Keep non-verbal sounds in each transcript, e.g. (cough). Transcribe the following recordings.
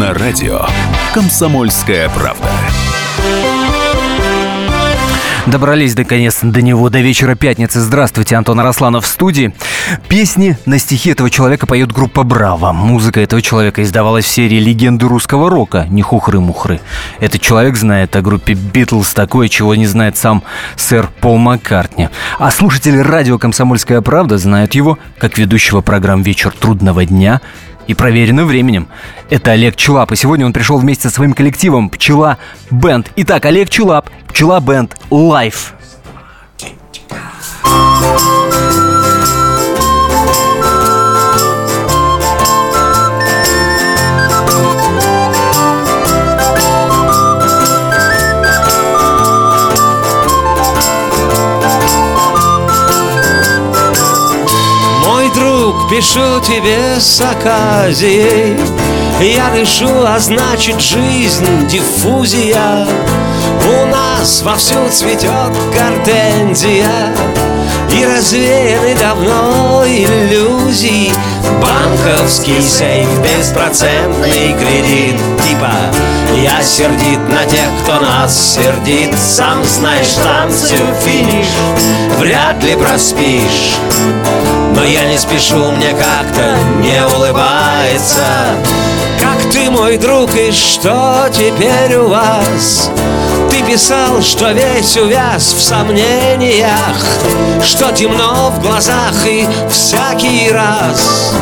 На радио «Комсомольская правда». Добрались наконец до него до вечера пятницы. Здравствуйте, Антон Арасланов в студии. Песни на стихи этого человека поет группа «Браво». Музыка этого человека издавалась в серии «Легенды русского рока», не хухры-мухры. Этот человек знает о группе «Битлз» такое, чего не знает сам сэр Пол Маккартни. А слушатели радио «Комсомольская правда» знают его как ведущего программ «Вечер трудного дня», и проверенным временем. Это Олег Челап, и сегодня он пришел вместе со своим коллективом «Пчела Бенд». Итак, Олег Челап, «Пчела Бенд», лайф. Мой друг, пишу тебе с оказией Я дышу, а значит жизнь диффузия. У нас вовсю цветет гортензия. И развеяны давно иллюзии Банковский сейф, беспроцентный кредит. Типа я сердит на тех, кто нас сердит. Сам знаешь, танцую финиш Вряд ли проспишь. Но я не спешу, мне как-то не улыбается. Как ты мой друг и что теперь у вас? Ты писал, что весь увяз в сомнениях Что темно в глазах и всякий раз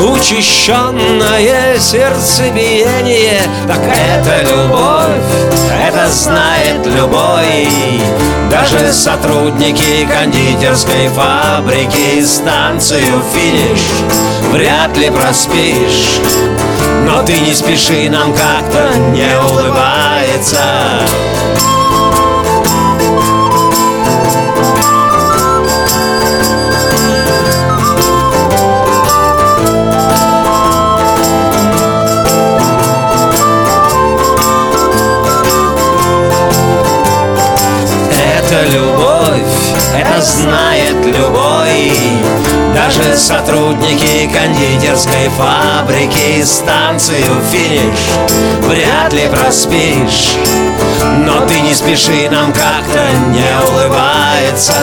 Учащенное сердцебиение. Так это любовь, это знает любой Даже сотрудники кондитерской фабрики Станцию финиш вряд ли проспишь. Но ты не спеши, нам как-то не улыбается знает любой. Даже сотрудники кондитерской фабрики Станцию финиш вряд ли проспишь. Но ты не спеши, нам как-то не улыбается.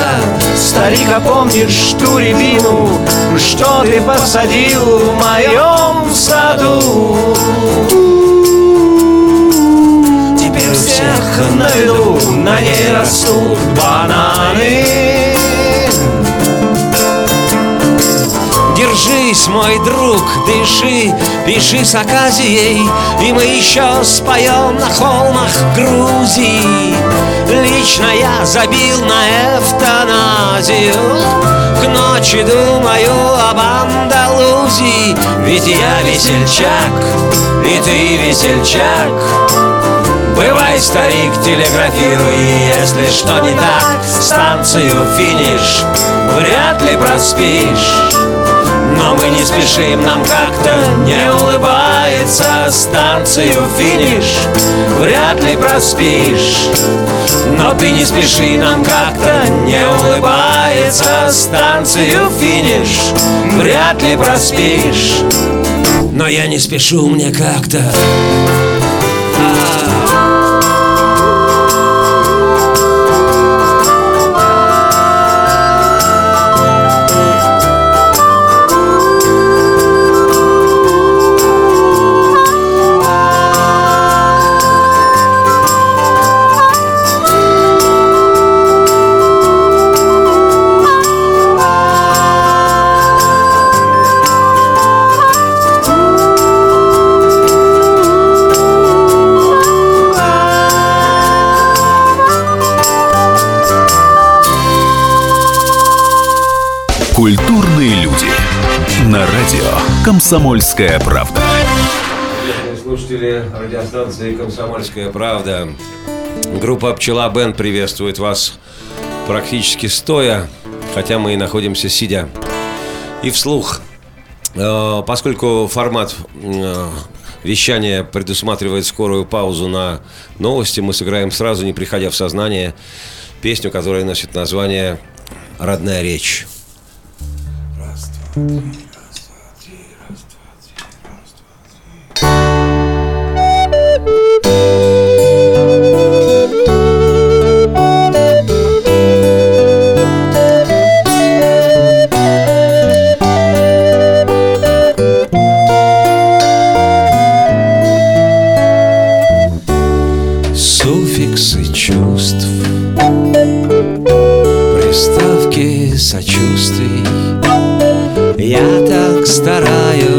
Старик, а помнишь ту рябину, что ты посадил в моем саду? У всех на виду на ней растут бананы. Держись, мой друг, дыши, пиши с оказией И мы еще споем на холмах Грузии. Лично я забил на эвтаназию К ночи думаю об Андалузии. Ведь я весельчак, и ты весельчак Бывай, старик, телеграфируй, если что не так Станцию финиш вряд ли проспишь. Но мы не спешим, нам как-то не улыбается Станцию финиш вряд ли проспишь. Но ты не спеши, нам как-то не улыбается Станцию финиш вряд ли проспишь. Но я не спешу, мне как-то «Комсомольская правда». Слушатели радиостанции «Комсомольская правда». Группа «Пчела Бенд» приветствует вас практически стоя, хотя мы и находимся сидя. И вслух. Э, Поскольку формат э, вещания предусматривает скорую паузу на новости, мы сыграем сразу, не приходя в сознание, песню, которая носит название «Родная речь». Раз, два, три.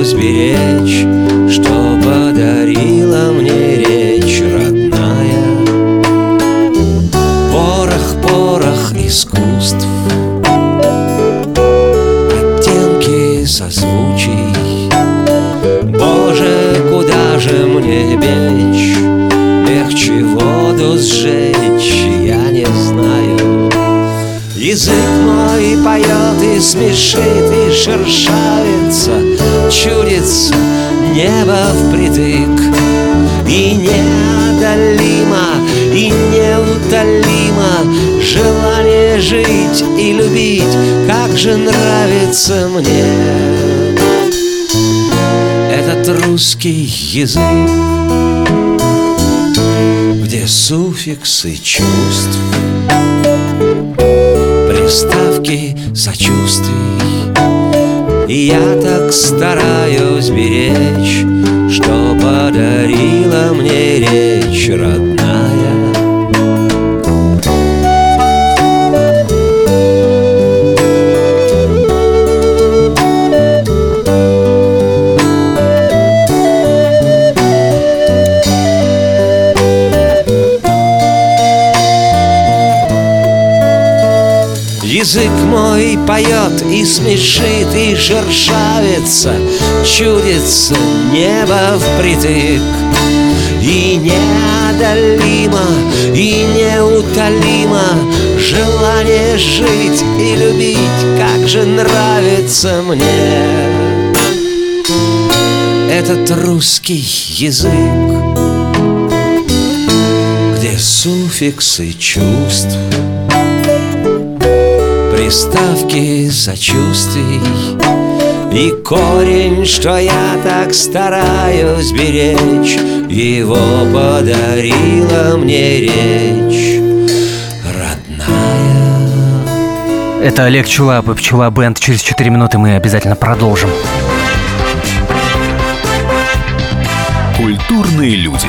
Стараюсь беречь Что подарила мне речь родная. Порох, порох искусств Оттенки созвучий. Боже, куда же мне бечь? Легче воду сжечь, я не знаю. Язык мой поет и смешит и Чудится небо впритык. И неодолимо, и неутолимо Желание жить и любить, как же нравится мне. Этот русский язык где суффиксы чувств Приставки сочувствий И я так стараюсь беречь Что подарила мне речь родная Язык мой поет и смешит, и шершавится, Чудится небо впритык. И неодолимо, и неутолимо Желание жить и любить, как же нравится мне Этот русский язык Где суффиксы чувств приставки сочувствий И корень, что я так стараюсь беречь Его подарила мне речь родная Это Олег Чулап и Пчела Бенд. Через 4 минуты мы обязательно продолжим. Культурные люди.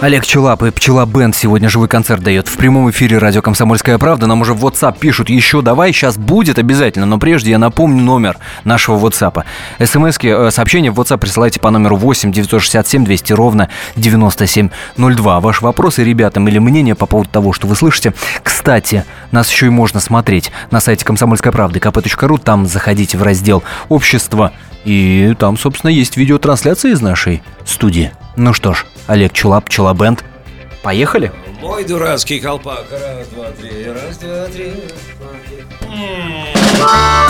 Олег Челап и Пчела Бенд сегодня живой концерт дает в прямом эфире радио «Комсомольская правда». Нам уже в WhatsApp пишут еще давай, сейчас будет обязательно, но прежде я напомню номер нашего WhatsApp. смс э, сообщения в WhatsApp присылайте по номеру 8 967 200 ровно 9702. Ваши вопросы ребятам или мнение по поводу того, что вы слышите. Кстати, нас еще и можно смотреть на сайте «Комсомольской правды» kp.ru. Там заходите в раздел «Общество» и там, собственно, есть видеотрансляция из нашей студии. Ну что ж, Олег Чулап, Чулабенд. Поехали? Мой дурацкий колпак. Раз, два, три. Раз, два, три. Мой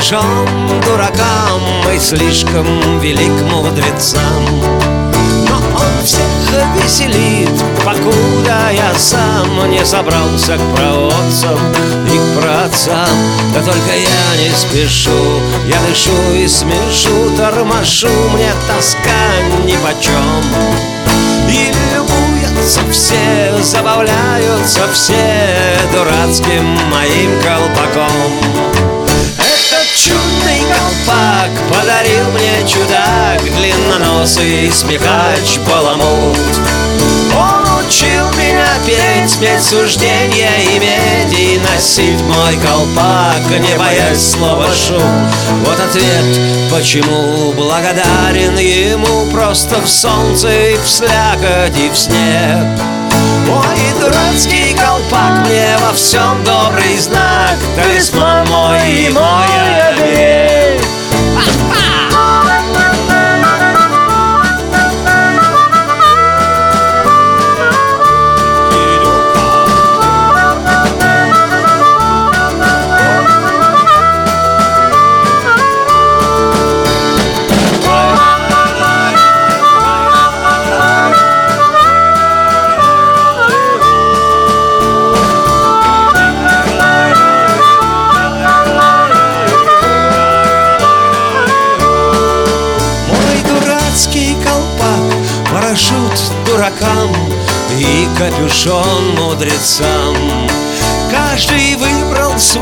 смешон дуракам И слишком велик мудрецам. Но он всех веселит, покуда я сам Не собрался к проводцам и к праотцам. Да только я не спешу, я дышу и смешу Тормошу, мне тоска нипочем И любуются все, забавляются все Дурацким моим колпаком Чудный колпак подарил мне чудак Длинноносый смекач баламут. Он учил меня петь, петь суждения иметь И носить мой колпак, не боясь слова шум Вот ответ, почему благодарен ему Просто в солнце и в слякоть и в снег мой дурацкий колпак мне во всем добрый знак. Талисман мой и мой оберег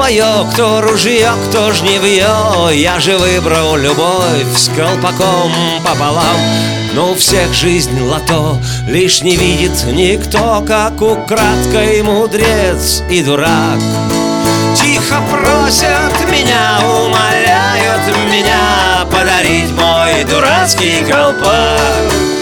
свое, кто ружье, кто жневье Я же выбрал любовь с колпаком пополам. Но у всех жизнь лото, лишь не видит никто Как украдкой мудрец и дурак. Тихо просят меня, умоляют меня Подарить мой дурацкий колпак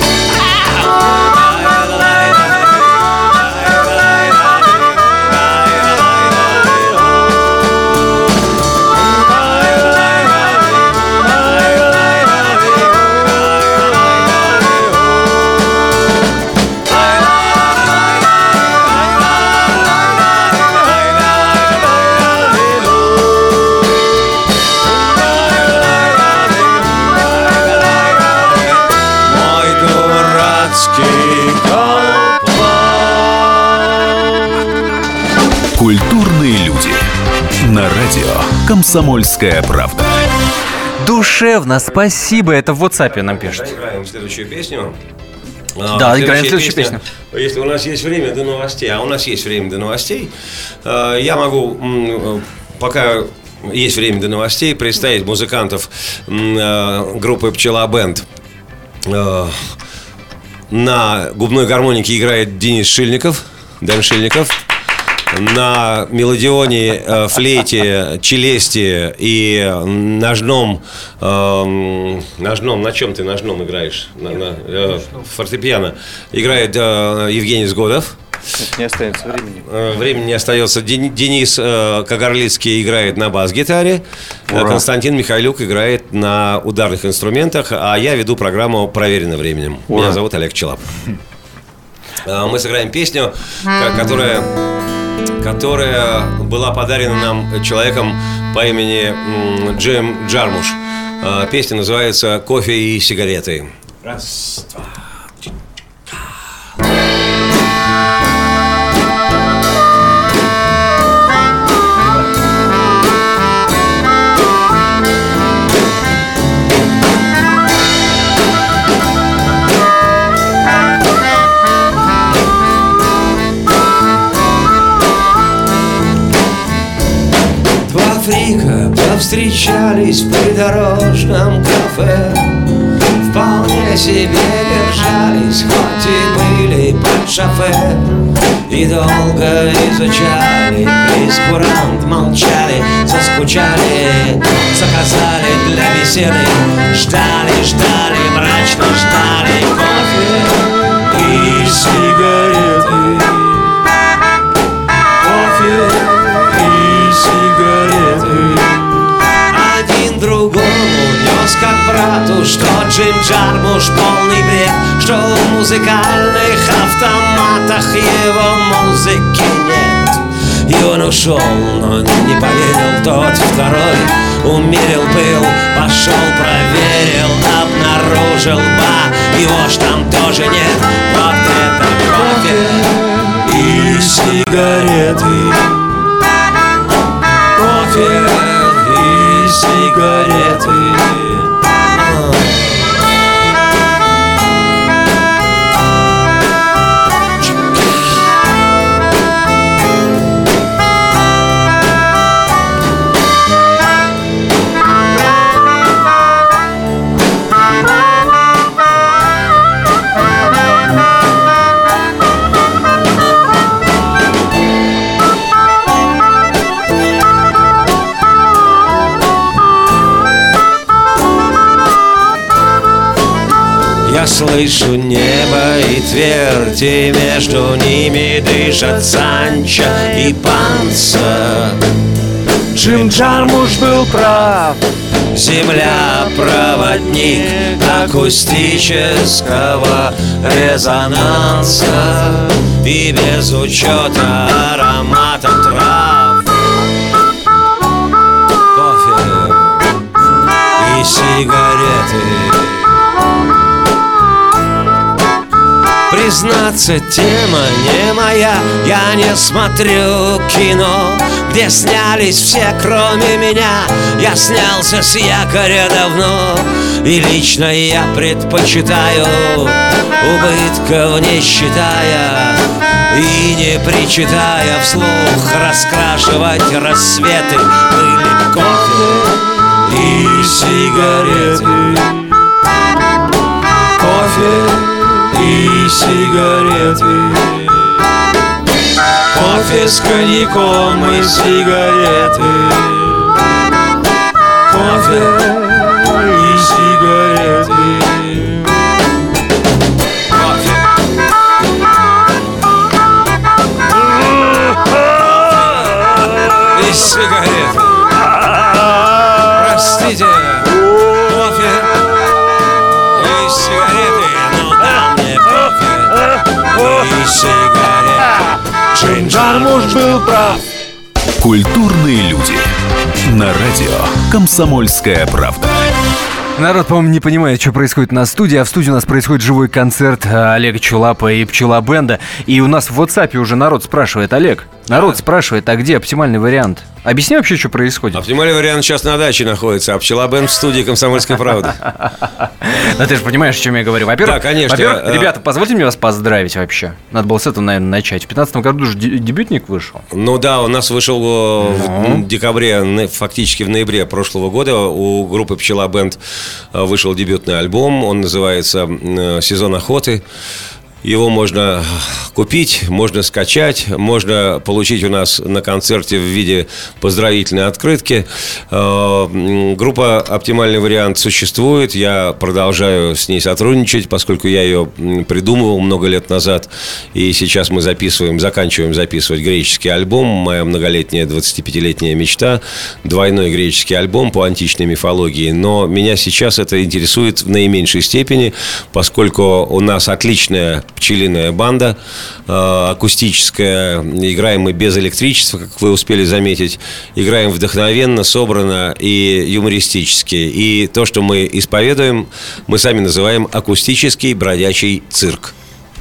«Комсомольская правда». Душевно, спасибо. Это в WhatsApp нам пишет. Играем следующую песню. Да, играем следующую песню. Если у нас есть время до новостей, а у нас есть время до новостей, э, я могу пока есть время до новостей, представить музыкантов э, группы «Пчела Бенд». Э, на губной гармонике играет Денис Шильников, Дэн Шильников – на мелодионе, э, флейте, челесте и ножном, э, ножном, на чем ты ножном играешь? На, на, э, фортепиано. Играет э, Евгений Сгодов. Не остается времени. Э, времени не остается. Денис э, Кагарлицкий играет на бас-гитаре. Ура. Константин Михайлюк играет на ударных инструментах. А я веду программу «Проверено временем». Ура. Меня зовут Олег Челап. (laughs) Э, мы сыграем песню, которая которая была подарена нам человеком по имени Джем Джармуш. А, песня называется «Кофе и сигареты». Раз, два, повстречались в придорожном кафе. Вполне себе держались, хоть и были под шофе И долго изучали, прескурант молчали, заскучали Заказали для беседы, ждали, ждали, мрачно ждали кофе Что Джим Джармуш полный бред Что в музыкальных автоматах его музыки нет И он ушел, но не поверил тот второй Умерил пыл, пошел, проверил, обнаружил ба Его ж там тоже нет, вот слышу небо и твердь И между ними дышат Санчо и Панса. Джим Джармуш был прав. Земля проводник акустического резонанса. И без учета аромата трав Кофе и сигареты Признаться, тема не моя. Я не смотрю кино Где снялись все, кроме меня. Я снялся с якоря давно И лично я предпочитаю Убытков не считая И не причитая вслух. Раскрашивать рассветы Пыли кофе и сигареты и сигареты. Кофе с коньяком и сигареты. Кофе и сигареты. Кофе. И сигареты прав Культурные люди. На радио «Комсомольская правда». Народ, по-моему, не понимает, что происходит на студии, а в студии у нас происходит живой концерт э, Олега Чулапа и Пчела Бенда. И у нас в WhatsApp уже народ спрашивает, Олег, народ спрашивает, а где оптимальный вариант? Объясни вообще, что происходит. Оптимальный вариант сейчас на даче находится, а пчела Бен в студии «Комсомольской правды». (laughs) Ну ты же понимаешь, о чем я говорю. Во-первых, Да, конечно. во-первых, Э, ребята, позвольте мне вас поздравить вообще. Надо было с этого, наверное, начать. В 2015 году же де- дебютник вышел. Ну да, у нас вышел э, в декабре, н- фактически в ноябре прошлого года у группы «Пчела Бенд» э, вышел дебютный альбом. Он называется «Сезон охоты». Его можно купить, можно скачать, можно получить у нас на концерте в виде поздравительной открытки. Э, Группа «Оптимальный вариант» существует. Я продолжаю с ней сотрудничать, поскольку я ее придумывал много лет назад. И сейчас мы записываем, заканчиваем записывать греческий альбом. Моя многолетняя 25-летняя мечта. Двойной греческий альбом по античной мифологии. Но меня сейчас это интересует в наименьшей степени, поскольку у нас отличная пчелиная банда, э, акустическая. Играем мы без электричества, как вы успели заметить. Играем вдохновенно, собрано и юмористически. И то, что мы исповедуем, мы сами называем акустический бродячий цирк.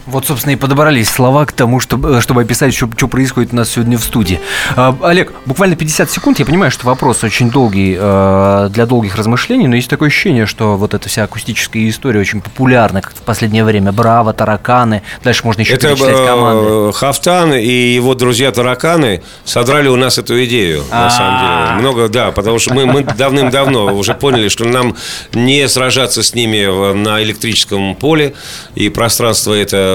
Вот, собственно, и подобрались слова к тому, чтобы, чтобы описать, что, что происходит у нас сегодня в студии. А, Олег, буквально 50 секунд. Я понимаю, что вопрос очень долгий э, для долгих размышлений, но есть такое ощущение, что вот эта вся акустическая история очень популярна как в последнее время. Браво, тараканы. Дальше можно еще Это перечислять команды. э, Хафтан и его друзья-тараканы содрали у нас эту идею, на самом деле. Много, да, потому что мы, мы давным-давно уже поняли, что нам не сражаться с ними на электрическом поле, и пространство это э,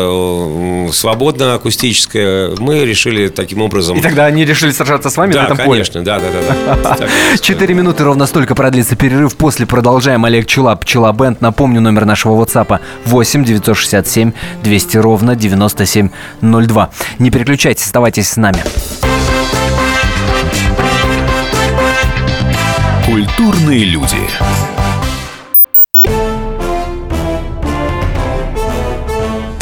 свободно акустическое. Мы решили таким образом... И тогда они решили сражаться с вами на Да, этом поле. конечно, да, да, да. да. (laughs) Так есть. Четыре минуты ровно столько продлится перерыв. После продолжаем. Олег Чула, Пчела Бенд. Напомню, номер нашего WhatsApp 8 967 200 ровно 9702. Не переключайтесь, оставайтесь с нами. Культурные люди.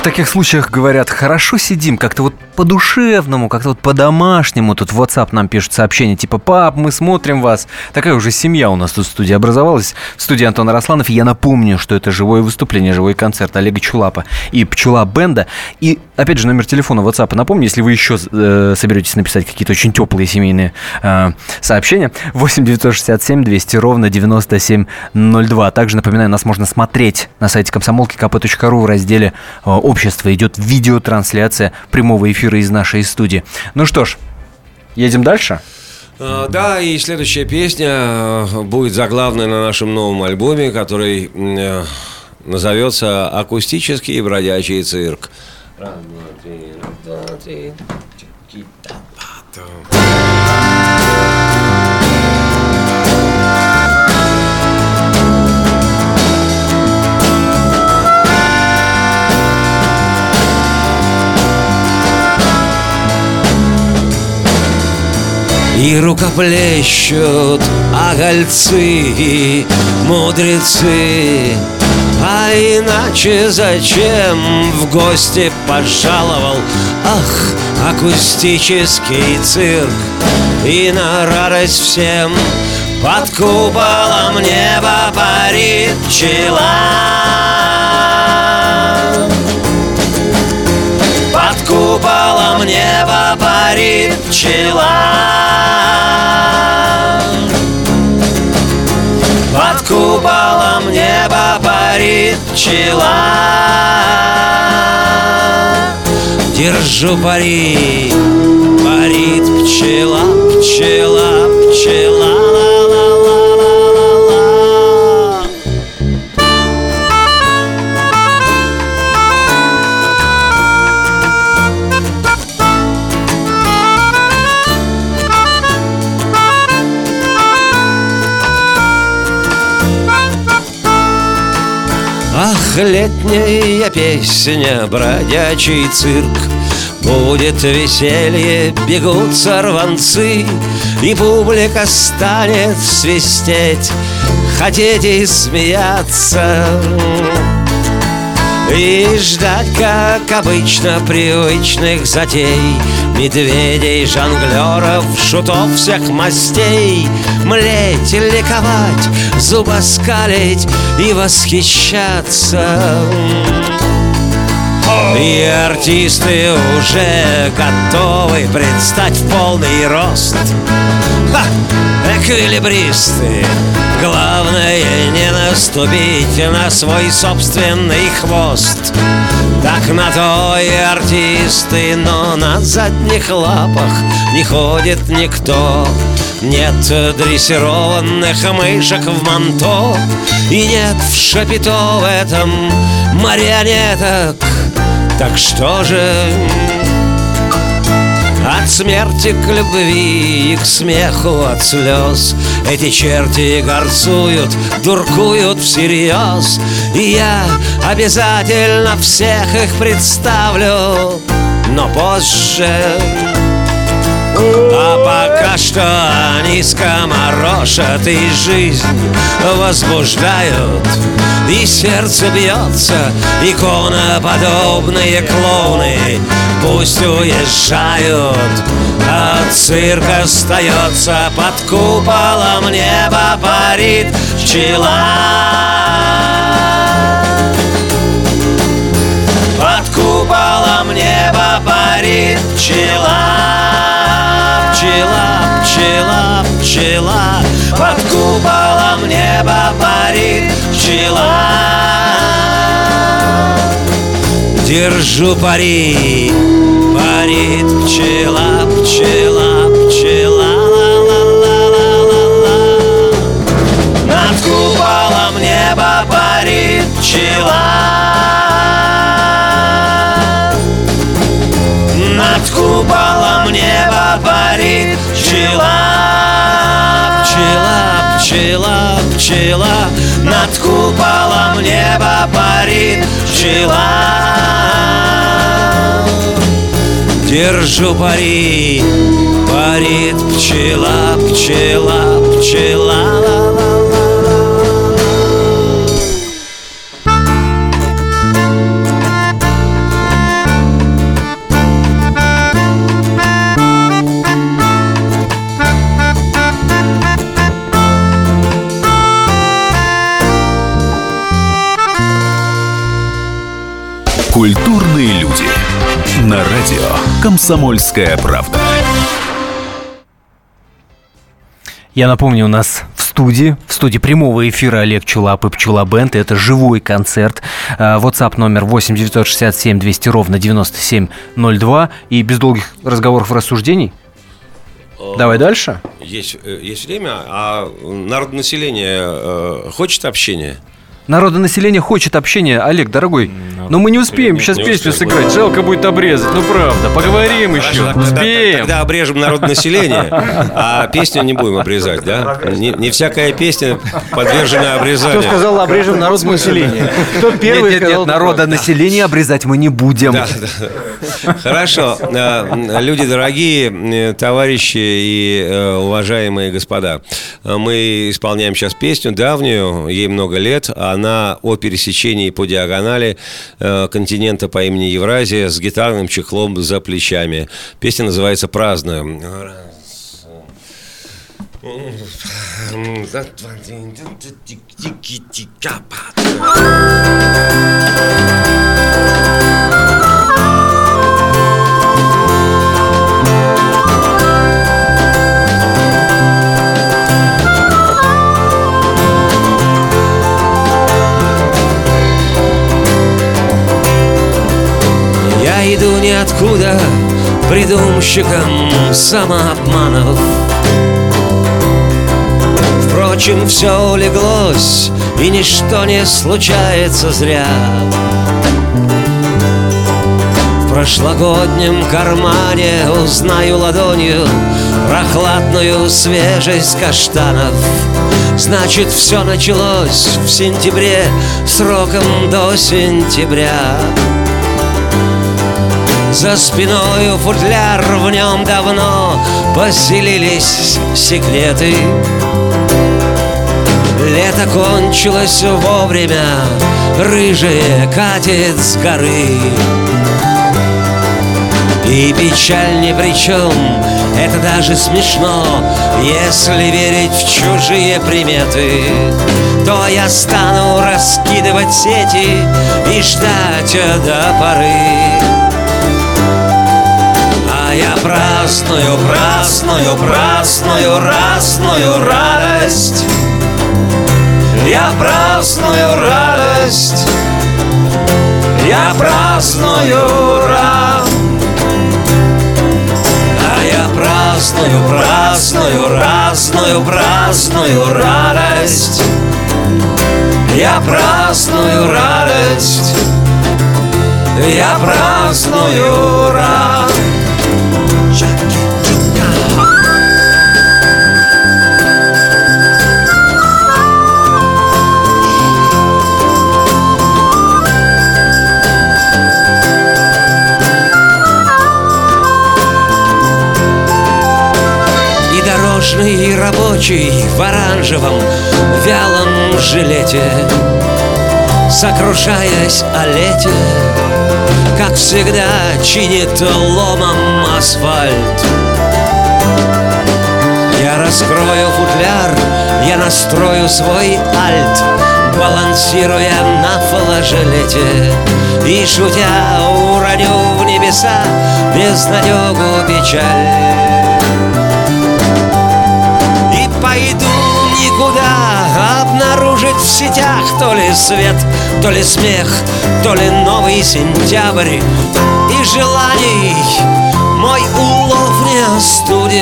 В таких случаях говорят, хорошо сидим, как-то вот по-душевному, как-то вот по-домашнему. Тут в WhatsApp нам пишут сообщения типа «Пап, мы смотрим вас». Такая уже семья у нас тут в студии образовалась. В студии Антон Арасланов. И я напомню, что это живое выступление, живой концерт Олега Чулапа и Пчела Бенда. И, опять же, номер телефона WhatsApp напомню, если вы еще э, соберетесь написать какие-то очень теплые семейные э, сообщения. 8 967 200 ровно 9702. Также, напоминаю, нас можно смотреть на сайте комсомолки kp.ru в разделе э, «Общество». Идет видеотрансляция прямого эфира из нашей студии. Ну что ж, едем дальше? А, Да, и следующая песня э, будет заглавной на нашем новом альбоме, который э, назовется «Акустический бродячий цирк». Раз, два, три, И рукоплещут огольцы, мудрецы. А иначе зачем в гости пожаловал? Ах, акустический цирк! И на радость всем под куполом неба парит пчела под куполом неба парит пчела. Под куполом неба парит пчела. Держу пари, парит пчела, пчела, пчела летняя песня, бродячий цирк. Будет веселье, бегут сорванцы И публика станет свистеть. Хотеть и смеяться и ждать, как обычно, привычных затей Медведей, жонглеров, шутов всех мастей. Млеть, ликовать, зубоскалить и восхищаться. И артисты уже готовы предстать в полный рост. Ха! Эквилибристы! Главное не наступить на свой собственный хвост Так на то и артисты, но на задних лапах не ходит никто. Нет дрессированных мышек в манто И нет в шапито в этом марионеток. Так что же от смерти к любви и к смеху от слез. Эти черти горцуют, дуркуют всерьез. И я обязательно всех их представлю. Но позже. А пока что они скоморошат и жизнь возбуждают И сердце бьется, иконоподобные клоуны Пусть уезжают, а цирк остается Под куполом неба парит пчела. Под куполом неба парит пчела Пчела, пчела, пчела Под куполом неба парит пчела Держу пари, парит пчела, пчела, пчела ла-ла-ла-ла-ла-ла. Над куполом неба парит пчела пчела Пчела, пчела, пчела Над куполом неба парит пчела Держу пари, парит пчела, пчела, пчела ла-ла-ла-ла. Культурные люди. На радио «Комсомольская правда». Я напомню, у нас в студии, в студии прямого эфира Олег Чулап и Пчула Бенд. Это живой концерт. А, WhatsApp номер 8 967 200 ровно 9702. И без долгих разговоров и рассуждений. Давай дальше. Есть, э, есть время, а народонаселение э, хочет общения? Народонаселение хочет общения. Олег, дорогой, но мы не успеем сейчас не песню успеем. сыграть. Жалко будет обрезать. Ну, правда. Поговорим еще. Тогда- Успеем. Тогда обрежем народонаселение, а песню не будем обрезать, да? Не, не всякая песня подвержена Кто обрезанию. сказал обрежем народ населения? Кто первый Нет, нет, сказал? нет, народонаселение обрезать мы не будем. Да, да. Хорошо. Э, Люди дорогие, э, товарищи и э, уважаемые господа, мы исполняем сейчас песню давнюю, ей много лет. Она о пересечении по диагонали э, континента по имени Евразия с гитарным чехлом за плечами. Песня называется «Праздную». Я придумщиком самообманов. Впрочем, все улеглось, и ничто не случается зря. В прошлогоднем кармане узнаю ладонью Прохладную свежесть каштанов. Значит, все началось в сентябре Сроком до сентября за спиной футляр, в нем давно поселились секреты. Лето кончилось вовремя, рыжее катит с горы. И печаль ни при чем, это даже смешно Если верить в чужие приметы То я стану раскидывать сети И ждать до поры праздную, праздную, праздную, разную радость. Я праздную радость. Я праздную ра А я праздную, праздную, разную, праздную радость. Я праздную радость. Я праздную радость дорожный, рабочий в оранжевом вялом жилете Сокрушаясь о лете Как всегда чинит ломом асфальт. Я раскрою футляр, я настрою свой альт Балансируя на флажолете И шутя уроню в небеса Безнадегу печаль и пойду в сетях То ли свет, то ли смех То ли новый сентябрь. И желаний Мой улов не остудит.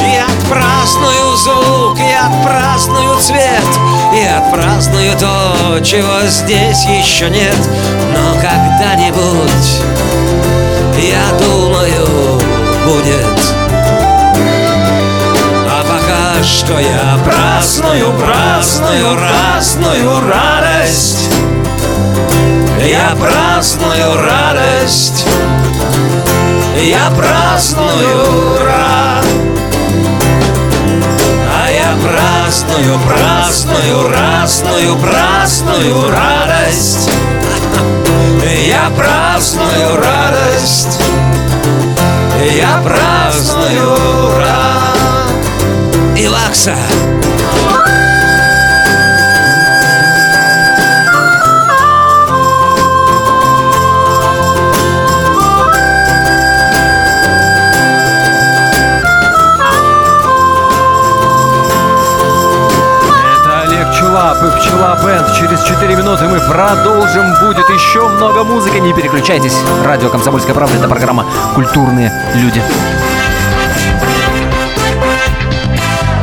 И отпраздную звук И отпраздную цвет И отпраздную то Чего здесь еще нет. Но когда-нибудь Я думаю, будет что я праздную, праздную, разную радость. Я праздную радость. Я праздную ра А я праздную, праздную, разную, праздную радость. Я праздную радость. Я праздную релакса. Пчелап и Пчела Бенд. Через 4 минуты мы продолжим. Будет еще много музыки. Не переключайтесь. Радио «Комсомольская правда» — это программа «Культурные люди».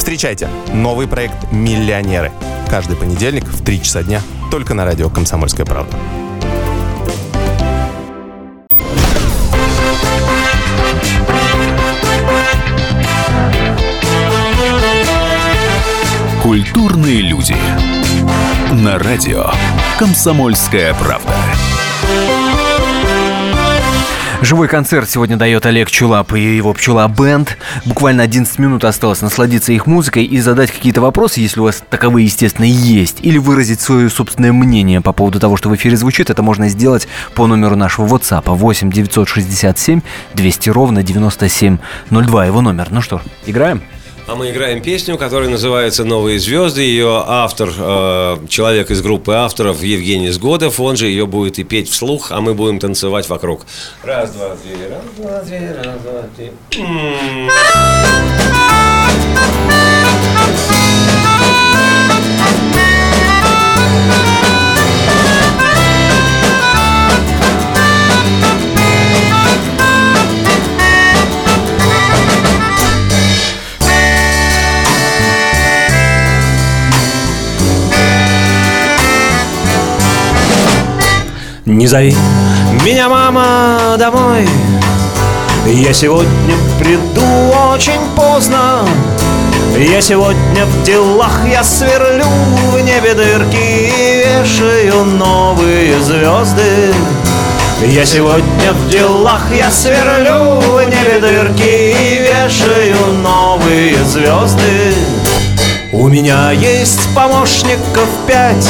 Встречайте новый проект «Миллионеры». Каждый понедельник в 3 часа дня только на радио «Комсомольская правда». Культурные люди. На радио «Комсомольская правда». Живой концерт сегодня дает Олег Чулап и его Пчела Бенд. Буквально 11 минут осталось насладиться их музыкой и задать какие-то вопросы, если у вас таковые, естественно, есть. Или выразить свое собственное мнение по поводу того, что в эфире звучит. Это можно сделать по номеру нашего WhatsApp 8 967 200 ровно 9702. Его номер. Ну что, играем? А мы играем песню, которая называется «Новые звезды». Ее автор, э, человек из группы авторов Евгений Сгодов. Он же ее будет и петь вслух, а мы будем танцевать вокруг. Раз, два, три, раз, два, три, раз, два, три. Не зови. Меня, мама, домой. Я сегодня приду очень поздно. Я сегодня в делах, я сверлю в небе дырки И вешаю новые звезды. Я сегодня в делах, я сверлю в небе дырки И вешаю новые звезды у меня есть помощников пять.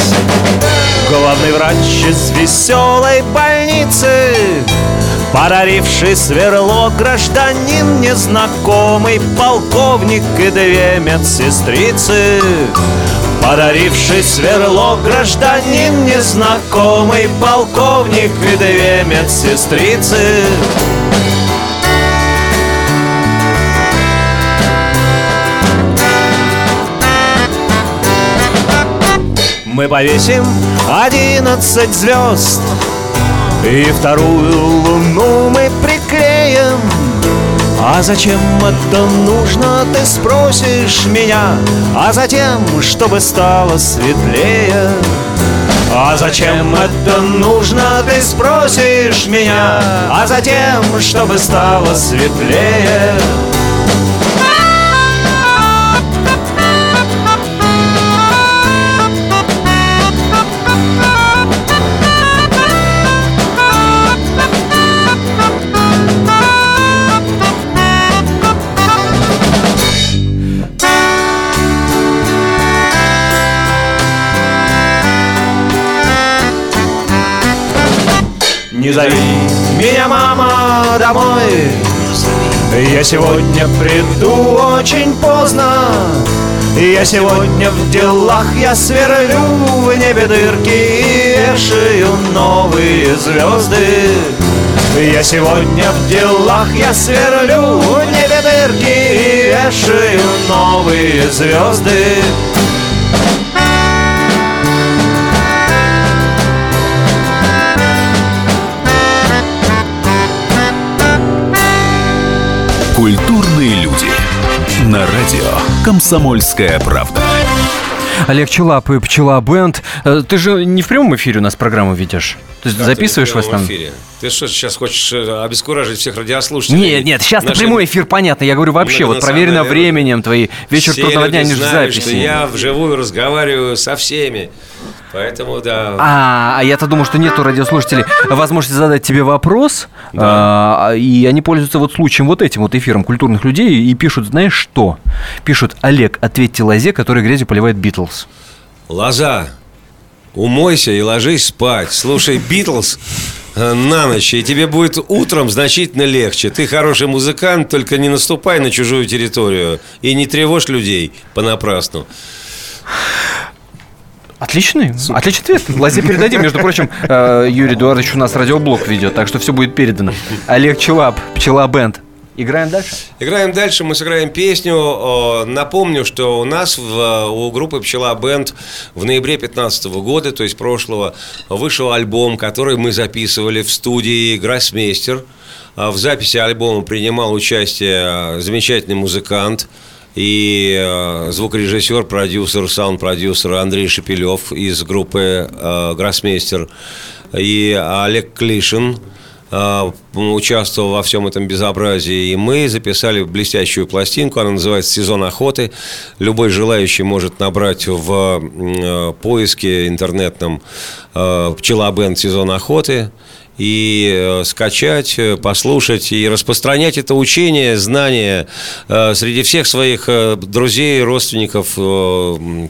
Главный врач из веселой больницы Подаривший сверло гражданин незнакомый Полковник и две медсестрицы. Подаривший сверло гражданин незнакомый Полковник и две медсестрицы Мы повесим одиннадцать звезд И вторую луну мы приклеим. А зачем это нужно, ты спросишь меня? А затем, чтобы стало светлее. А зачем это нужно, ты спросишь меня? А затем, чтобы стало светлее Не зови. Меня, мама, домой. Я сегодня приду очень поздно. Я сегодня в делах, я сверлю в небе дырки И вешаю новые звезды. Я сегодня в делах, я сверлю в небе дырки И вешаю новые звезды радио «Комсомольская правда». Олег Чулап и Пчела Бенд. Э, Ты же не в прямом эфире у нас программу ведешь? То есть записываешь вас там? эфире. Ты что, сейчас хочешь э, обескуражить всех радиослушателей? Нет, нет, сейчас на прямой эфир, понятно. Я говорю вообще, вот проверено временем твои. Вечер все трудного дня, же в записи. что я вживую разговариваю со всеми. Поэтому, да. А, а я-то думаю, что нету радиослушателей возможности задать тебе вопрос, а, и они пользуются вот случаем вот этим вот эфиром культурных людей и пишут, знаешь что? Пишут, Олег, ответьте Лозе, который грязью поливает Битлз. Лоза, умойся и ложись спать. Слушай Битлз э, на ночь, и тебе будет утром значительно легче. Ты хороший музыкант, только не наступай на чужую территорию и не тревожь людей понапрасну. Отличный, отличный ответ. Лазе передадим. Между прочим, э, Юрий Эдуардович у нас радиоблог ведет, так что все будет передано. Олег Челап, Пчела Бенд. Играем дальше? Играем дальше, мы сыграем песню. Напомню, что у нас в, у группы Пчела Бенд в ноябре 2015 года, то есть прошлого, вышел альбом, который мы записывали в студии «Гроссмейстер». А В записи альбома принимал участие э, замечательный музыкант и э, звукорежиссер, продюсер, саунд-продюсер Андрей Шепелев из группы э, «Гроссмейстер» и Олег Клишин, э, участвовал во всем этом безобразии. И мы записали блестящую пластинку. Она называется «Сезон охоты». Любой желающий может набрать в поиске интернетном э, «Пчела Бенд. Сезон охоты» и э, скачать, э, послушать и распространять это учение, знание э, среди всех своих друзей, родственников,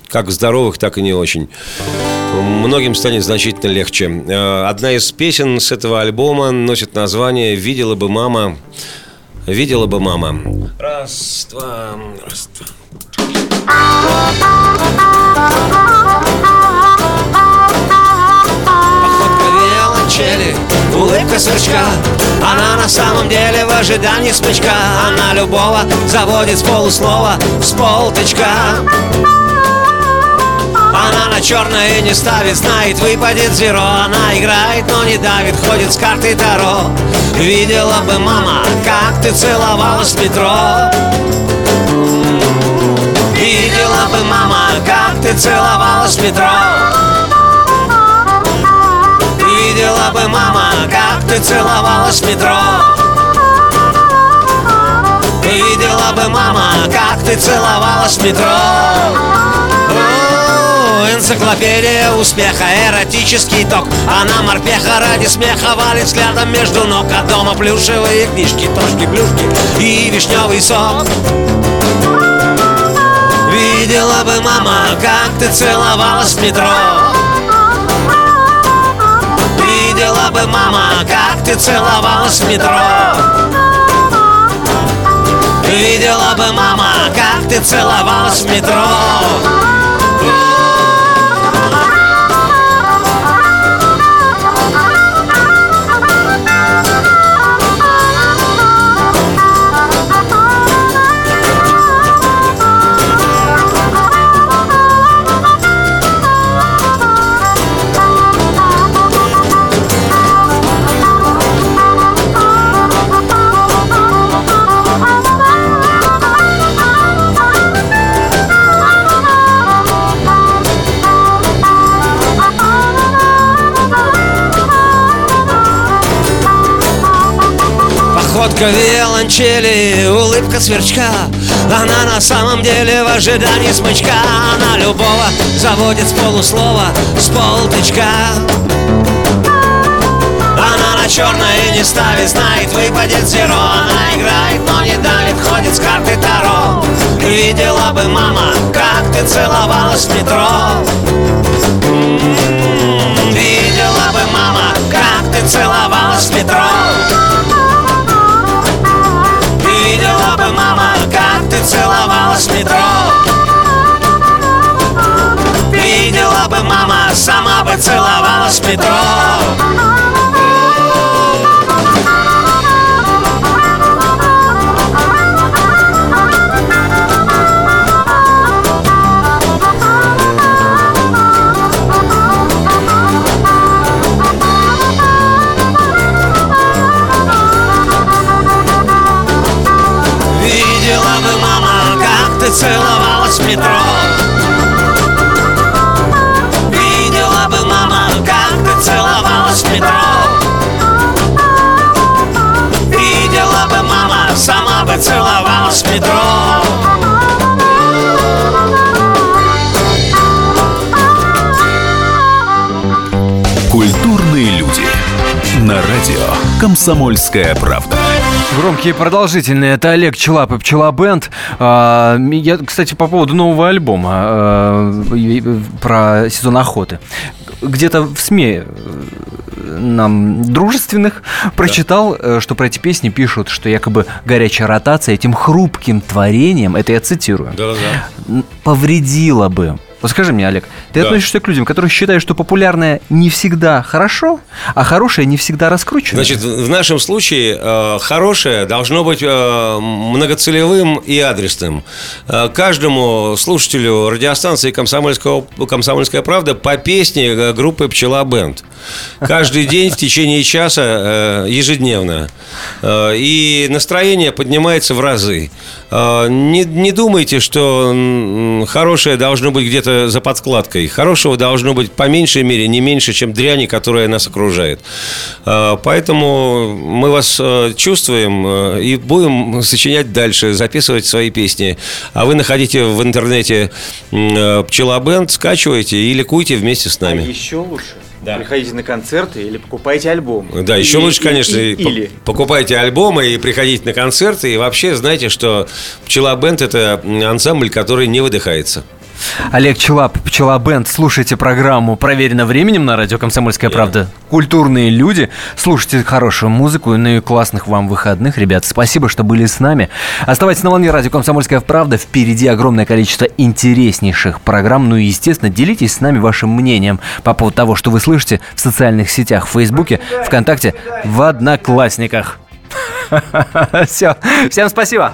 как здоровых, так и не очень. Многим станет значительно легче. Одна из песен с этого альбома носит название «Видела бы мама». Видела бы мама. Раз, два, раз, два. Походка виолончели, улыбка сверчка. Она на самом деле в ожидании смычка. Она любого заводит с полуслова, с полточка. Она на черное не ставит, знает, выпадет зеро. Она играет, но не давит, ходит с картой Таро. Видела бы мама, как ты целовалась в метро. Видела бы мама, как ты целовалась в метро. Видела бы мама, ты целовалась в метро? Видела бы мама, как ты целовалась в метро. О, Энциклопедия успеха, эротический ток. Она морпеха ради смеха валит взглядом между ног. А дома плюшевые книжки, тошки, плюшки и вишневый сок. Видела бы мама, как ты целовалась в метро Видела бы мама, как ты целовалась в метро. Видела бы мама, как ты целовалась в метро Походка виолончели, улыбка сверчка. Она на самом деле в ожидании смычка. Она любого заводит с полуслова, с полточка Она на черное не ставит, знает, выпадет зеро. Она играет, но не давит, ходит с карты Таро. Видела бы мама, как ты целовалась в метро. Видела бы мама, как ты целовалась в метро в метро. Видела бы мама, сама бы целовалась в метро целовалась в метро Видела бы мама, как ты целовалась в метро Видела бы мама, сама бы целовалась в метро Культурные люди. На радио «Комсомольская правда». Громкие и продолжительные. Это Олег Челап и Пчела Бенд. А, Я, кстати, по поводу нового альбома а, про сезон охоты. Где-то в СМИ э, нам дружественных прочитал, э, что про эти песни пишут, что якобы горячая ротация этим хрупким творением, это я цитирую, Да-да. н- повредила бы. Вот скажи мне, Олег, ты Да. относишься к людям, которые считают, что популярное не всегда хорошо, а хорошее не всегда раскручено? Значит, в нашем случае э, хорошее должно быть э, многоцелевым и адресным. Э, каждому слушателю радиостанции «Комсомольского, «Комсомольская правда» по песне э, группы «Пчела Бенд». Каждый день в течение часа э, ежедневно. Э, и настроение поднимается в разы. Э, не, не думайте, что хорошее должно быть где-то за подкладкой. Хорошего должно быть по меньшей мере не меньше, чем дряни, которая нас окружает. Э, Поэтому мы вас э, чувствуем э, и будем сочинять дальше, записывать свои песни. А вы находите в интернете м, э, «Пчела Бенд», скачивайте и ликуйте вместе с нами. Еще лучше. Да. Приходите на концерты или покупайте альбом. Да, еще Или- лучше, конечно, и- и или. покупайте альбомы и приходите на концерты. И вообще знайте, что «Пчела Бенд» – это ансамбль, который не выдыхается. Олег Челап, Пчела Бенд, слушайте программу «Проверено временем» на радио «Комсомольская правда». Культурные люди, слушайте хорошую музыку, ну и классных вам выходных, ребят. Спасибо, что были с нами. Оставайтесь на волне радио «Комсомольская правда». Впереди огромное количество интереснейших программ. Ну и, естественно, делитесь с нами вашим мнением по поводу того, что вы слышите в социальных сетях, в Фейсбуке, ВКонтакте, в Одноклассниках. (laughs) Все, всем спасибо.